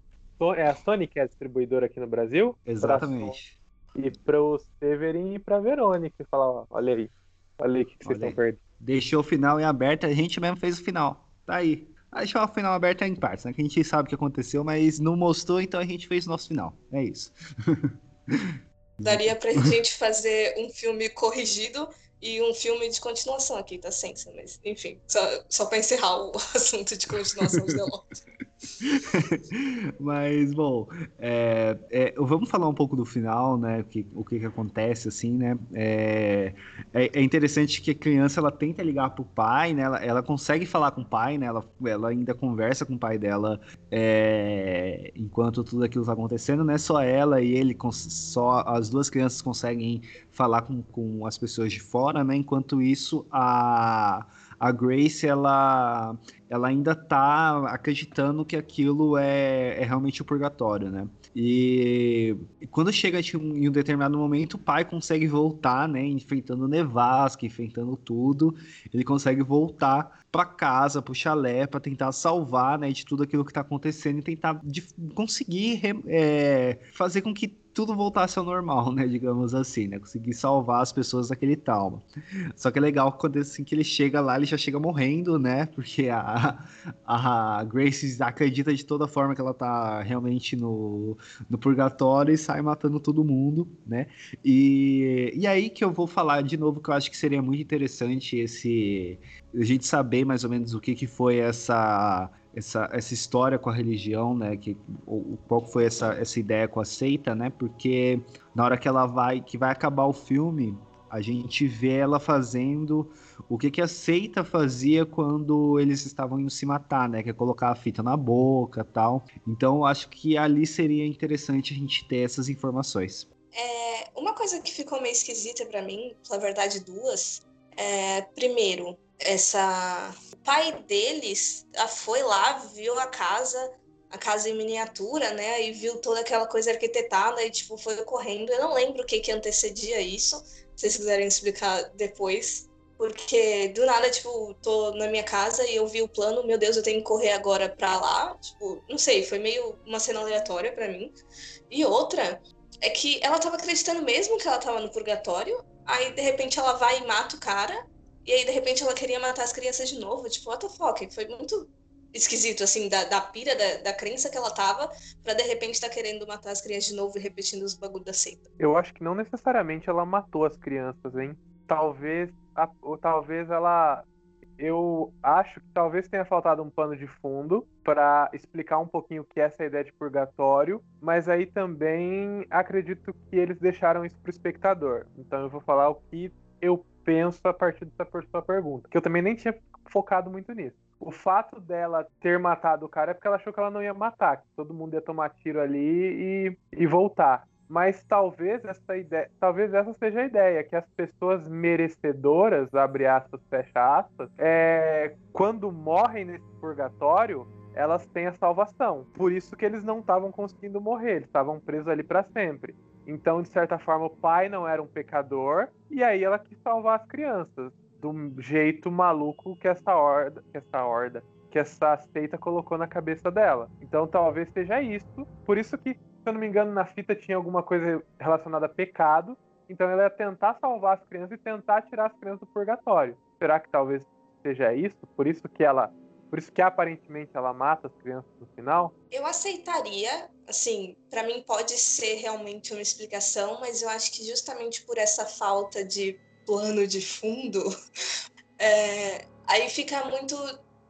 É a Sony que é a distribuidora aqui no Brasil? Exatamente. Pra... E pro Severin e pra Verônica. E falar, ó, olha aí. Olha aí o que, que vocês estão perdendo. Deixou o final em aberto, a gente mesmo fez o final. Tá aí. Deixou o final aberto em partes, né? Que a gente sabe o que aconteceu, mas não mostrou, então a gente fez o nosso final. É isso. Daria pra gente fazer um filme corrigido e um filme de continuação aqui, tá sensa, mas enfim, só, só pra encerrar o assunto de continuação de The Lost. Mas, bom, é, é, vamos falar um pouco do final, né? Que, o que, que acontece, assim, né? É, é, é, interessante que a criança, ela tenta ligar pro pai, né? Ela, ela consegue falar com o pai, né? Ela, ela ainda conversa com o pai dela é, enquanto tudo aquilo tá acontecendo, né? Só ela e ele, só as duas crianças conseguem falar com, com as pessoas de fora, né? Enquanto isso, a a Grace ela, ela ainda tá acreditando que aquilo é, é realmente o purgatório, né? E, e quando chega tipo, em um determinado momento, o pai consegue voltar, né? Enfrentando nevasca, enfrentando tudo, ele consegue voltar para casa, para o chalé, para tentar salvar, né, de tudo aquilo que está acontecendo e tentar de, conseguir é, fazer com que tudo voltasse ao normal, né? Digamos assim, né? Conseguir salvar as pessoas daquele trauma. Só que é legal quando assim que ele chega lá, ele já chega morrendo, né? Porque a, a Grace acredita de toda forma que ela tá realmente no, no purgatório e sai matando todo mundo, né? E, e aí que eu vou falar de novo que eu acho que seria muito interessante esse a gente saber mais ou menos o que, que foi essa essa, essa história com a religião, né? Que, o, qual foi essa, essa ideia com a seita, né? Porque na hora que ela vai, que vai acabar o filme, a gente vê ela fazendo o que, que a seita fazia quando eles estavam indo se matar, né? Que é colocar a fita na boca tal. Então, acho que ali seria interessante a gente ter essas informações. É, uma coisa que ficou meio esquisita para mim, na verdade, duas. É, primeiro, essa pai deles foi lá, viu a casa, a casa em miniatura, né? E viu toda aquela coisa arquitetada e, tipo, foi correndo. Eu não lembro o que, que antecedia isso. Se vocês quiserem explicar depois. Porque do nada, tipo, tô na minha casa e eu vi o plano, meu Deus, eu tenho que correr agora pra lá. Tipo, não sei, foi meio uma cena aleatória para mim. E outra é que ela tava acreditando mesmo que ela tava no purgatório. Aí, de repente, ela vai e mata o cara E aí, de repente, ela queria matar as crianças de novo. Tipo, what the fuck? Foi muito esquisito, assim, da, da pira, da, da crença que ela tava, pra de repente estar tá querendo matar as crianças de novo e repetindo os bagulhos da seita. Eu acho que não necessariamente ela matou as crianças, hein? Talvez, a, ou talvez ela eu acho que talvez tenha faltado um pano de fundo para explicar um pouquinho o que é essa ideia de purgatório, mas aí também acredito que eles deixaram isso para o espectador. Então eu vou falar o que eu penso a partir dessa sua pergunta, que eu também nem tinha focado muito nisso. O fato dela ter matado o cara é porque ela achou que ela não ia matar, que todo mundo ia tomar tiro ali e, e voltar. Mas talvez essa ideia, talvez essa seja a ideia, que as pessoas merecedoras, abre aspas, fecha aspas, é, quando morrem nesse purgatório, elas têm a salvação. Por isso que eles não estavam conseguindo morrer, eles estavam presos ali para sempre. Então, de certa forma, o pai não era um pecador, e aí ela quis salvar as crianças do jeito maluco que essa horda, que essa horda, que essa seita colocou na cabeça dela. Então, talvez seja isso. Por isso que se eu não me engano, na fita tinha alguma coisa relacionada a pecado. Então ela ia tentar salvar as crianças e tentar tirar as crianças do purgatório. Será que talvez seja isso? Por isso que ela. Por isso que aparentemente ela mata as crianças no final? Eu aceitaria, assim, para mim pode ser realmente uma explicação, mas eu acho que justamente por essa falta de plano de fundo, é, aí fica muito,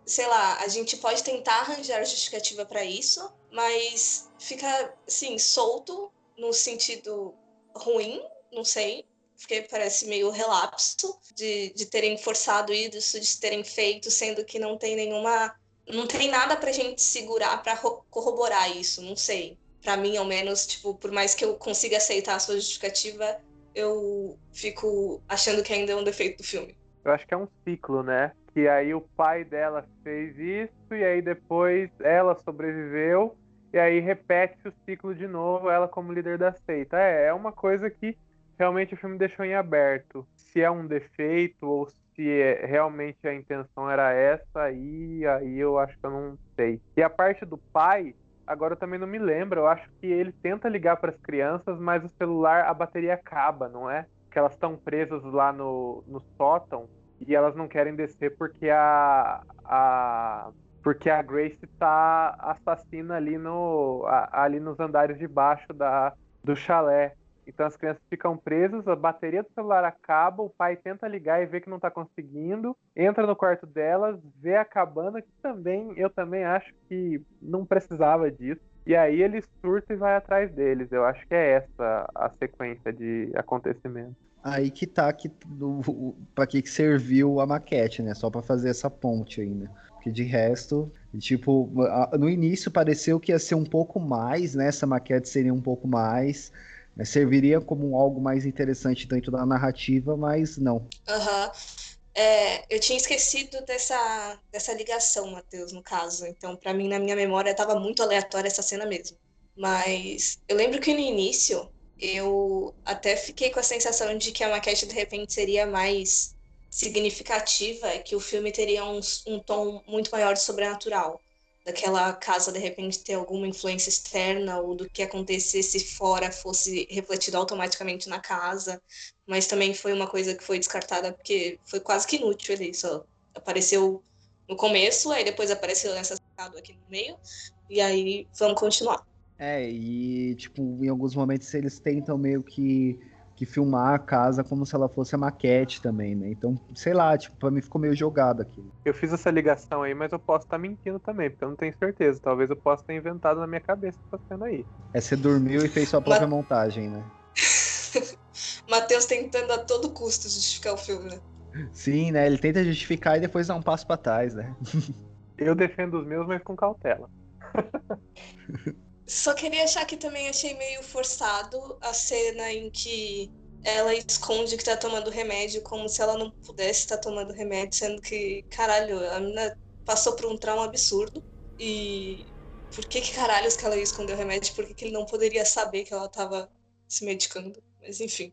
sei lá, a gente pode tentar arranjar justificativa para isso, mas fica, assim, solto no sentido ruim, não sei, porque parece meio relapso de, de terem forçado isso, de terem feito, sendo que não tem nenhuma. Não tem nada pra gente segurar para corroborar isso, não sei. Para mim, ao menos, tipo, por mais que eu consiga aceitar a sua justificativa, eu fico achando que ainda é um defeito do filme. Eu acho que é um ciclo, né? Que aí o pai dela fez isso e aí depois ela sobreviveu e aí repete o ciclo de novo, ela como líder da seita. É, é uma coisa que realmente o filme deixou em aberto. Se é um defeito ou se é, realmente a intenção era essa, aí, aí eu acho que eu não sei. E a parte do pai, agora eu também não me lembro. Eu acho que ele tenta ligar para as crianças, mas o celular, a bateria acaba, não é? Que elas estão presas lá no, no sótão e elas não querem descer porque a, a porque a Grace tá assassina ali, no, ali nos andares de baixo da, do chalé. Então as crianças ficam presas, a bateria do celular acaba, o pai tenta ligar e vê que não está conseguindo, entra no quarto delas, vê a cabana, que também eu também acho que não precisava disso. E aí ele surta e vai atrás deles. Eu acho que é essa a sequência de acontecimentos. Aí que tá que para que, que serviu a maquete, né? Só para fazer essa ponte ainda. Porque de resto, tipo, no início pareceu que ia ser um pouco mais, né? Essa maquete seria um pouco mais. Serviria como algo mais interessante dentro da narrativa, mas não. Aham. Uhum. É, eu tinha esquecido dessa, dessa ligação, Matheus, no caso. Então, para mim, na minha memória, estava muito aleatória essa cena mesmo. Mas eu lembro que no início eu até fiquei com a sensação de que a maquete de repente seria mais significativa que o filme teria um, um tom muito maior de sobrenatural. Daquela casa, de repente, ter alguma influência externa ou do que acontecesse fora fosse refletido automaticamente na casa. Mas também foi uma coisa que foi descartada porque foi quase que inútil ali. Só apareceu no começo, aí depois apareceu nessa aqui no meio. E aí vamos continuar. É, e tipo, em alguns momentos eles tentam meio que que filmar a casa como se ela fosse a maquete também, né? Então, sei lá, tipo, pra mim ficou meio jogado aquilo. Eu fiz essa ligação aí, mas eu posso estar tá mentindo também, porque eu não tenho certeza. Talvez eu possa ter inventado na minha cabeça essa cena aí. É, você dormiu e fez sua própria Ma... montagem, né? Matheus tentando a todo custo justificar o filme, né? Sim, né? Ele tenta justificar e depois dá um passo para trás, né? eu defendo os meus, mas com cautela. Só queria achar que também achei meio forçado a cena em que ela esconde que tá tomando remédio como se ela não pudesse estar tá tomando remédio, sendo que, caralho, a menina passou por um trauma absurdo. E por que que caralhos que ela ia esconder o remédio? Por que, que ele não poderia saber que ela tava se medicando? Mas enfim.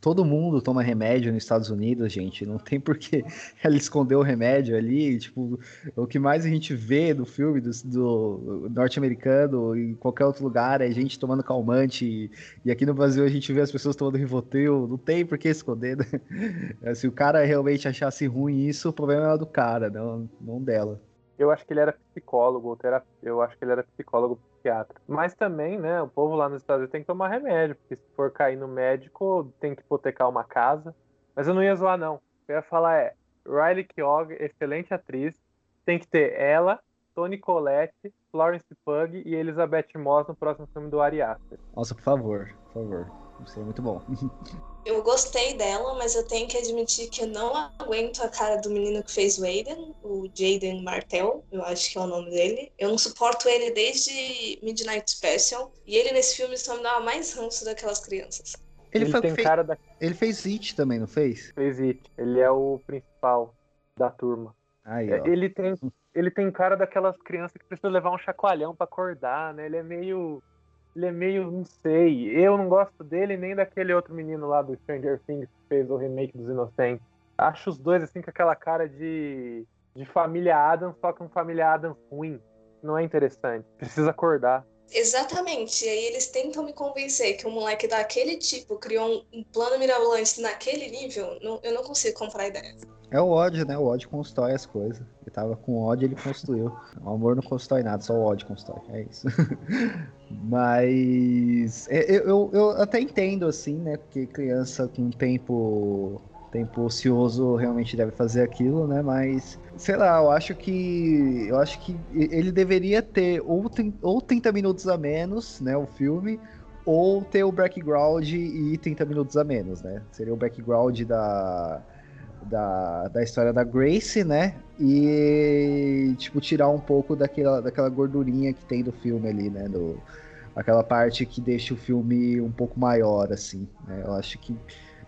Todo mundo toma remédio nos Estados Unidos, gente. Não tem por que ela esconder o remédio ali. Tipo, o que mais a gente vê no filme do, do norte-americano em qualquer outro lugar é gente tomando calmante. E, e, aqui no Brasil a gente vê as pessoas tomando Rivotril. Não tem por que esconder. Né? Se o cara realmente achasse ruim isso, o problema é do cara, não, não dela. Eu acho que ele era psicólogo, eu acho que ele era psicólogo psiquiatra. Mas também, né, o povo lá nos Estados Unidos tem que tomar remédio, porque se for cair no médico, tem que hipotecar uma casa. Mas eu não ia zoar, não. Eu ia falar é, Riley Keough, excelente atriz, tem que ter ela, Toni Collette, Florence Pugh e Elizabeth Moss no próximo filme do Ari Aster. Nossa, por favor, por favor. Isso é muito bom. Eu gostei dela, mas eu tenho que admitir que eu não aguento a cara do menino que fez o Aiden, o Jaden Martell, eu acho que é o nome dele. Eu não suporto ele desde Midnight Special, e ele nesse filme só me dava mais ranço daquelas crianças. Ele, ele tem fez... cara da... Ele fez It também, não fez? Fez It. Ele é o principal da turma. Aí, é, ele tem ele tem cara daquelas crianças que precisam levar um chacoalhão para acordar, né? Ele é meio ele é meio, não sei. Eu não gosto dele nem daquele outro menino lá do Stranger Things que fez o remake dos Inocentes. Acho os dois assim com aquela cara de, de família Adams, só que um família Adams ruim. Não é interessante. Precisa acordar. Exatamente. E aí eles tentam me convencer que um moleque daquele tipo criou um, plano mirabolante naquele nível. Não, eu não consigo comprar a ideia. É o ódio, né? O ódio constrói as coisas. Ele tava com ódio, ele construiu. O amor não constrói nada, só o ódio constrói. É isso. Mas é, eu, eu, eu, até entendo, assim, né? Porque criança com tempo, tempo ocioso realmente deve fazer aquilo, né? Mas, sei lá, eu acho que. Eu acho que ele deveria ter ou, ou 30 minutos a menos, né? O filme. Ou ter o background e 30 minutos a menos, né? Seria o background da da, da história da Grace, né? E, tipo, tirar um pouco daquela, daquela gordurinha que tem do filme ali, né? Do, aquela parte que deixa o filme um pouco maior, assim. Né? Eu acho que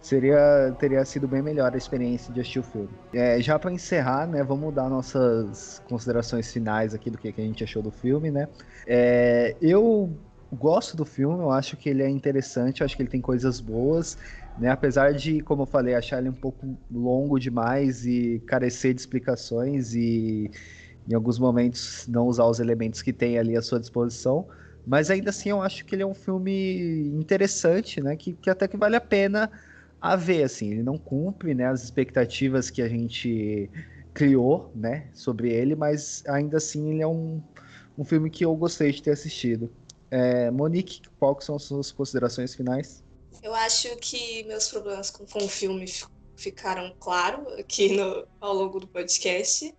seria teria sido bem melhor a experiência de assistir o filme. É, já para encerrar, né, vamos dar nossas considerações finais aqui do que, que a gente achou do filme, né? É, eu gosto do filme, eu acho que ele é interessante, eu acho que ele tem coisas boas. Né? Apesar de, como eu falei, achar ele um pouco longo demais e carecer de explicações e em alguns momentos não usar os elementos que tem ali à sua disposição, mas ainda assim eu acho que ele é um filme interessante, né? Que, que até que vale a pena a ver, assim, ele não cumpre, né, as expectativas que a gente criou, né, sobre ele, mas ainda assim ele é um, um filme que eu gostei de ter assistido. É, Monique, quais são as suas considerações finais? Eu acho que meus problemas com, com o filme ficaram claros aqui no, ao longo do podcast.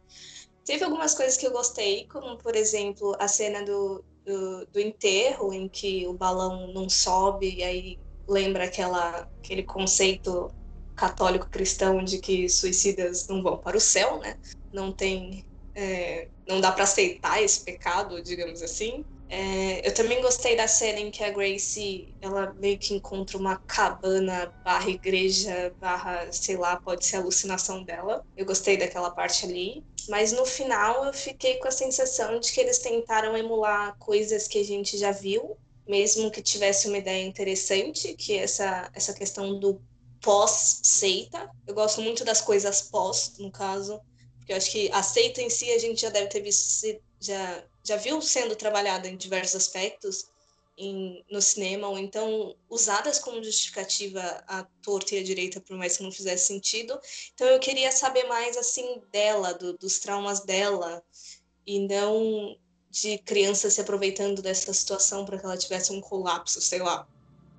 Teve algumas coisas que eu gostei, como, por exemplo, a cena do, do, do enterro, em que o balão não sobe, e aí lembra aquela, aquele conceito católico cristão de que suicidas não vão para o céu, né? Não tem. É, não dá para aceitar esse pecado, digamos assim. É, eu também gostei da cena em que a Grace ela meio que encontra uma cabana barra igreja barra, sei lá, pode ser alucinação dela. Eu gostei daquela parte ali. Mas no final eu fiquei com a sensação de que eles tentaram emular coisas que a gente já viu, mesmo que tivesse uma ideia interessante, que essa, essa questão do pós-seita. Eu gosto muito das coisas pós, no caso, porque eu acho que a seita em si a gente já deve ter visto, já já viu sendo trabalhada em diversos aspectos em, no cinema, ou então usadas como justificativa à torta e à direita, por mais que não fizesse sentido. Então eu queria saber mais assim dela, do, dos traumas dela, e não de criança se aproveitando dessa situação para que ela tivesse um colapso, sei lá,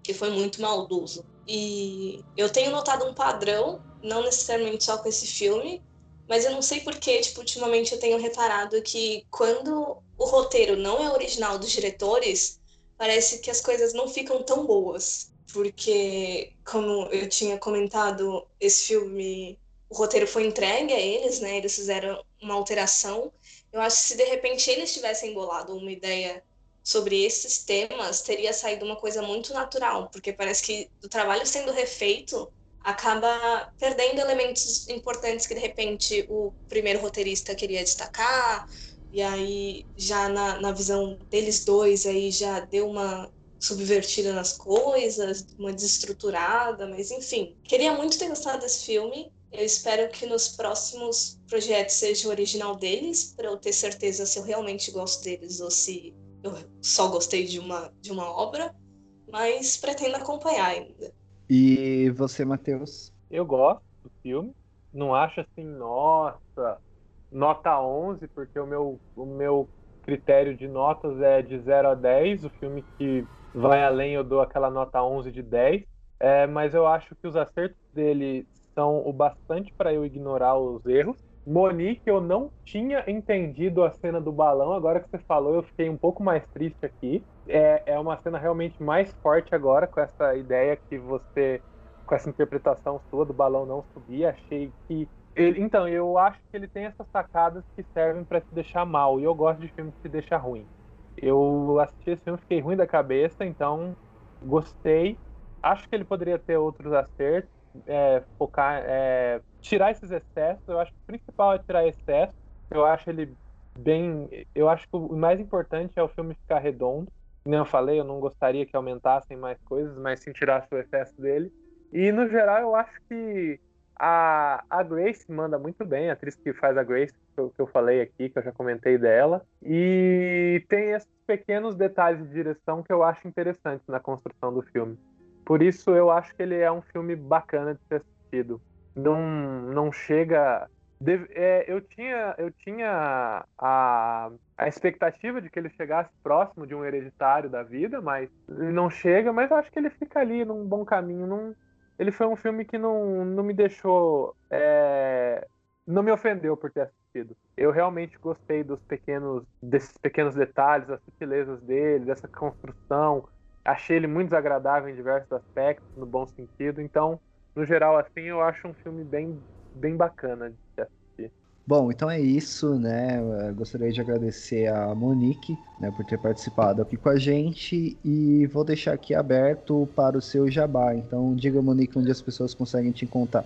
que foi muito maldoso. E eu tenho notado um padrão, não necessariamente só com esse filme, mas eu não sei porquê, tipo, ultimamente eu tenho reparado que quando o roteiro não é original dos diretores, parece que as coisas não ficam tão boas. Porque, como eu tinha comentado, esse filme, o roteiro foi entregue a eles, né? Eles fizeram uma alteração. Eu acho que se de repente eles tivessem bolado uma ideia sobre esses temas, teria saído uma coisa muito natural, porque parece que o trabalho sendo refeito acaba perdendo elementos importantes que de repente o primeiro roteirista queria destacar, e aí já na, na visão deles dois aí já deu uma subvertida nas coisas, uma desestruturada, mas enfim. Queria muito ter gostado desse filme. Eu espero que nos próximos projetos seja o original deles, para eu ter certeza se eu realmente gosto deles ou se eu só gostei de uma, de uma obra. Mas pretendo acompanhar ainda. E você, Matheus? Eu gosto do filme. Não acho assim, nossa, nota 11, porque o meu, o meu critério de notas é de 0 a 10. O filme que vai além eu dou aquela nota 11 de 10. É, mas eu acho que os acertos dele são o bastante para eu ignorar os erros. Monique, eu não tinha entendido a cena do balão. Agora que você falou, eu fiquei um pouco mais triste aqui. É, é uma cena realmente mais forte agora, com essa ideia que você, com essa interpretação sua do balão não subir. Achei que ele, então, eu acho que ele tem essas sacadas que servem para te deixar mal. E eu gosto de filmes que te deixam ruim. Eu assisti esse filme, fiquei ruim da cabeça, então gostei. Acho que ele poderia ter outros acertos, é, focar, é, tirar esses excessos. Eu acho que o principal é tirar excesso. Eu acho ele bem. Eu acho que o mais importante é o filme ficar redondo. Como eu falei, eu não gostaria que aumentassem mais coisas, mas sim tirasse o excesso dele. E no geral, eu acho que a, a Grace manda muito bem, a atriz que faz a Grace, que eu, que eu falei aqui, que eu já comentei dela. E tem esses pequenos detalhes de direção que eu acho interessantes na construção do filme. Por isso eu acho que ele é um filme bacana de ser assistido. Não, não chega. é, eu tinha, eu tinha a, a expectativa de que ele chegasse próximo de um hereditário da vida, mas não chega, mas eu acho que ele fica ali num bom caminho. Não, ele foi um filme que não, não me deixou. É, não me ofendeu por ter assistido. Eu realmente gostei dos pequenos, desses pequenos detalhes, das sutilezas dele, dessa construção. Achei ele muito desagradável em diversos aspectos, no bom sentido. Então, no geral, assim, eu acho um filme bem, bem bacana de Bom, então é isso, né? Eu gostaria de agradecer a Monique né, por ter participado aqui com a gente e vou deixar aqui aberto para o seu jabá. Então, diga, Monique, onde as pessoas conseguem te encontrar.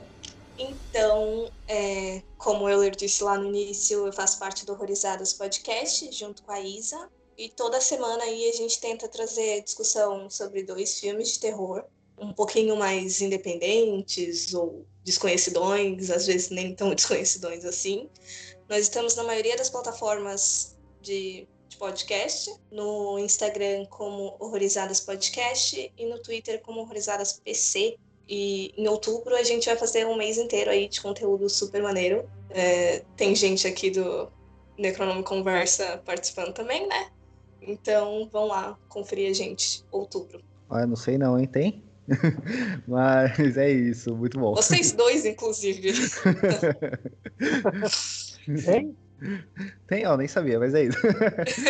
Então, é, como Euler disse lá no início, eu faço parte do Horrorizadas Podcast, junto com a Isa. E toda semana aí a gente tenta trazer discussão sobre dois filmes de terror, um pouquinho mais independentes ou desconhecidões, às vezes nem tão desconhecidões assim. Nós estamos na maioria das plataformas de, de podcast, no Instagram como Horrorizadas Podcast e no Twitter como Horrorizadas PC. E em outubro a gente vai fazer um mês inteiro aí de conteúdo super maneiro. É, tem gente aqui do Necronome Conversa participando também, né? Então vão lá conferir a gente, outubro. Ah, não sei não, hein? Tem? Mas é isso, muito bom. Vocês dois, inclusive. Tem? Tem, ó, nem sabia, mas é isso.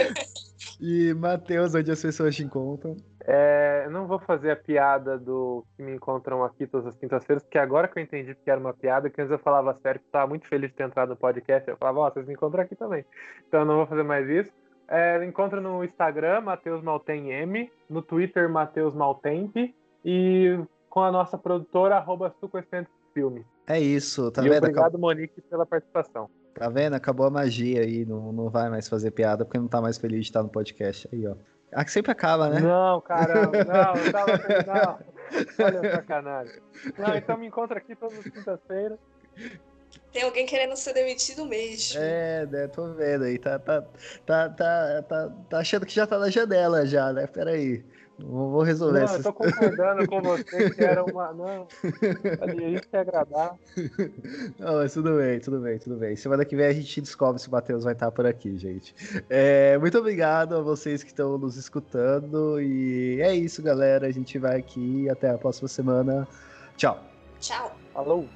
e, Matheus, onde as pessoas te encontram? É, eu não vou fazer a piada do que me encontram aqui todas as quintas-feiras, porque agora que eu entendi que era uma piada, que antes eu falava sério, que estava muito feliz de ter entrado no podcast, eu falava, ó, oh, vocês me encontram aqui também. Então eu não vou fazer mais isso. É, encontra no Instagram, Matheus Maltem M, no Twitter, Matheus Maltemp, e com a nossa produtora, arroba Filme. É isso, tá e vendo? Obrigado, Monique, pela participação. Tá vendo? Acabou a magia aí, não, não vai mais fazer piada porque não tá mais feliz de estar no podcast. Aí, ó. Ah, que sempre acaba, né? Não, caramba, não, não tava não. Olha sacanagem. Não, então me encontra aqui todas as quintas-feiras. Tem alguém querendo ser demitido mesmo. É, né? Tô vendo aí. Tá, tá, tá, tá, tá, tá achando que já tá na janela já, né? Peraí. Vou resolver Não, eu tô concordando com você que era uma. Não, a gente quer agradar. Não, mas tudo bem, tudo bem, tudo bem. Semana que vem a gente descobre se o Matheus vai estar por aqui, gente. É, muito obrigado a vocês que estão nos escutando. E é isso, galera. A gente vai aqui. Até a próxima semana. Tchau. Tchau. Falou.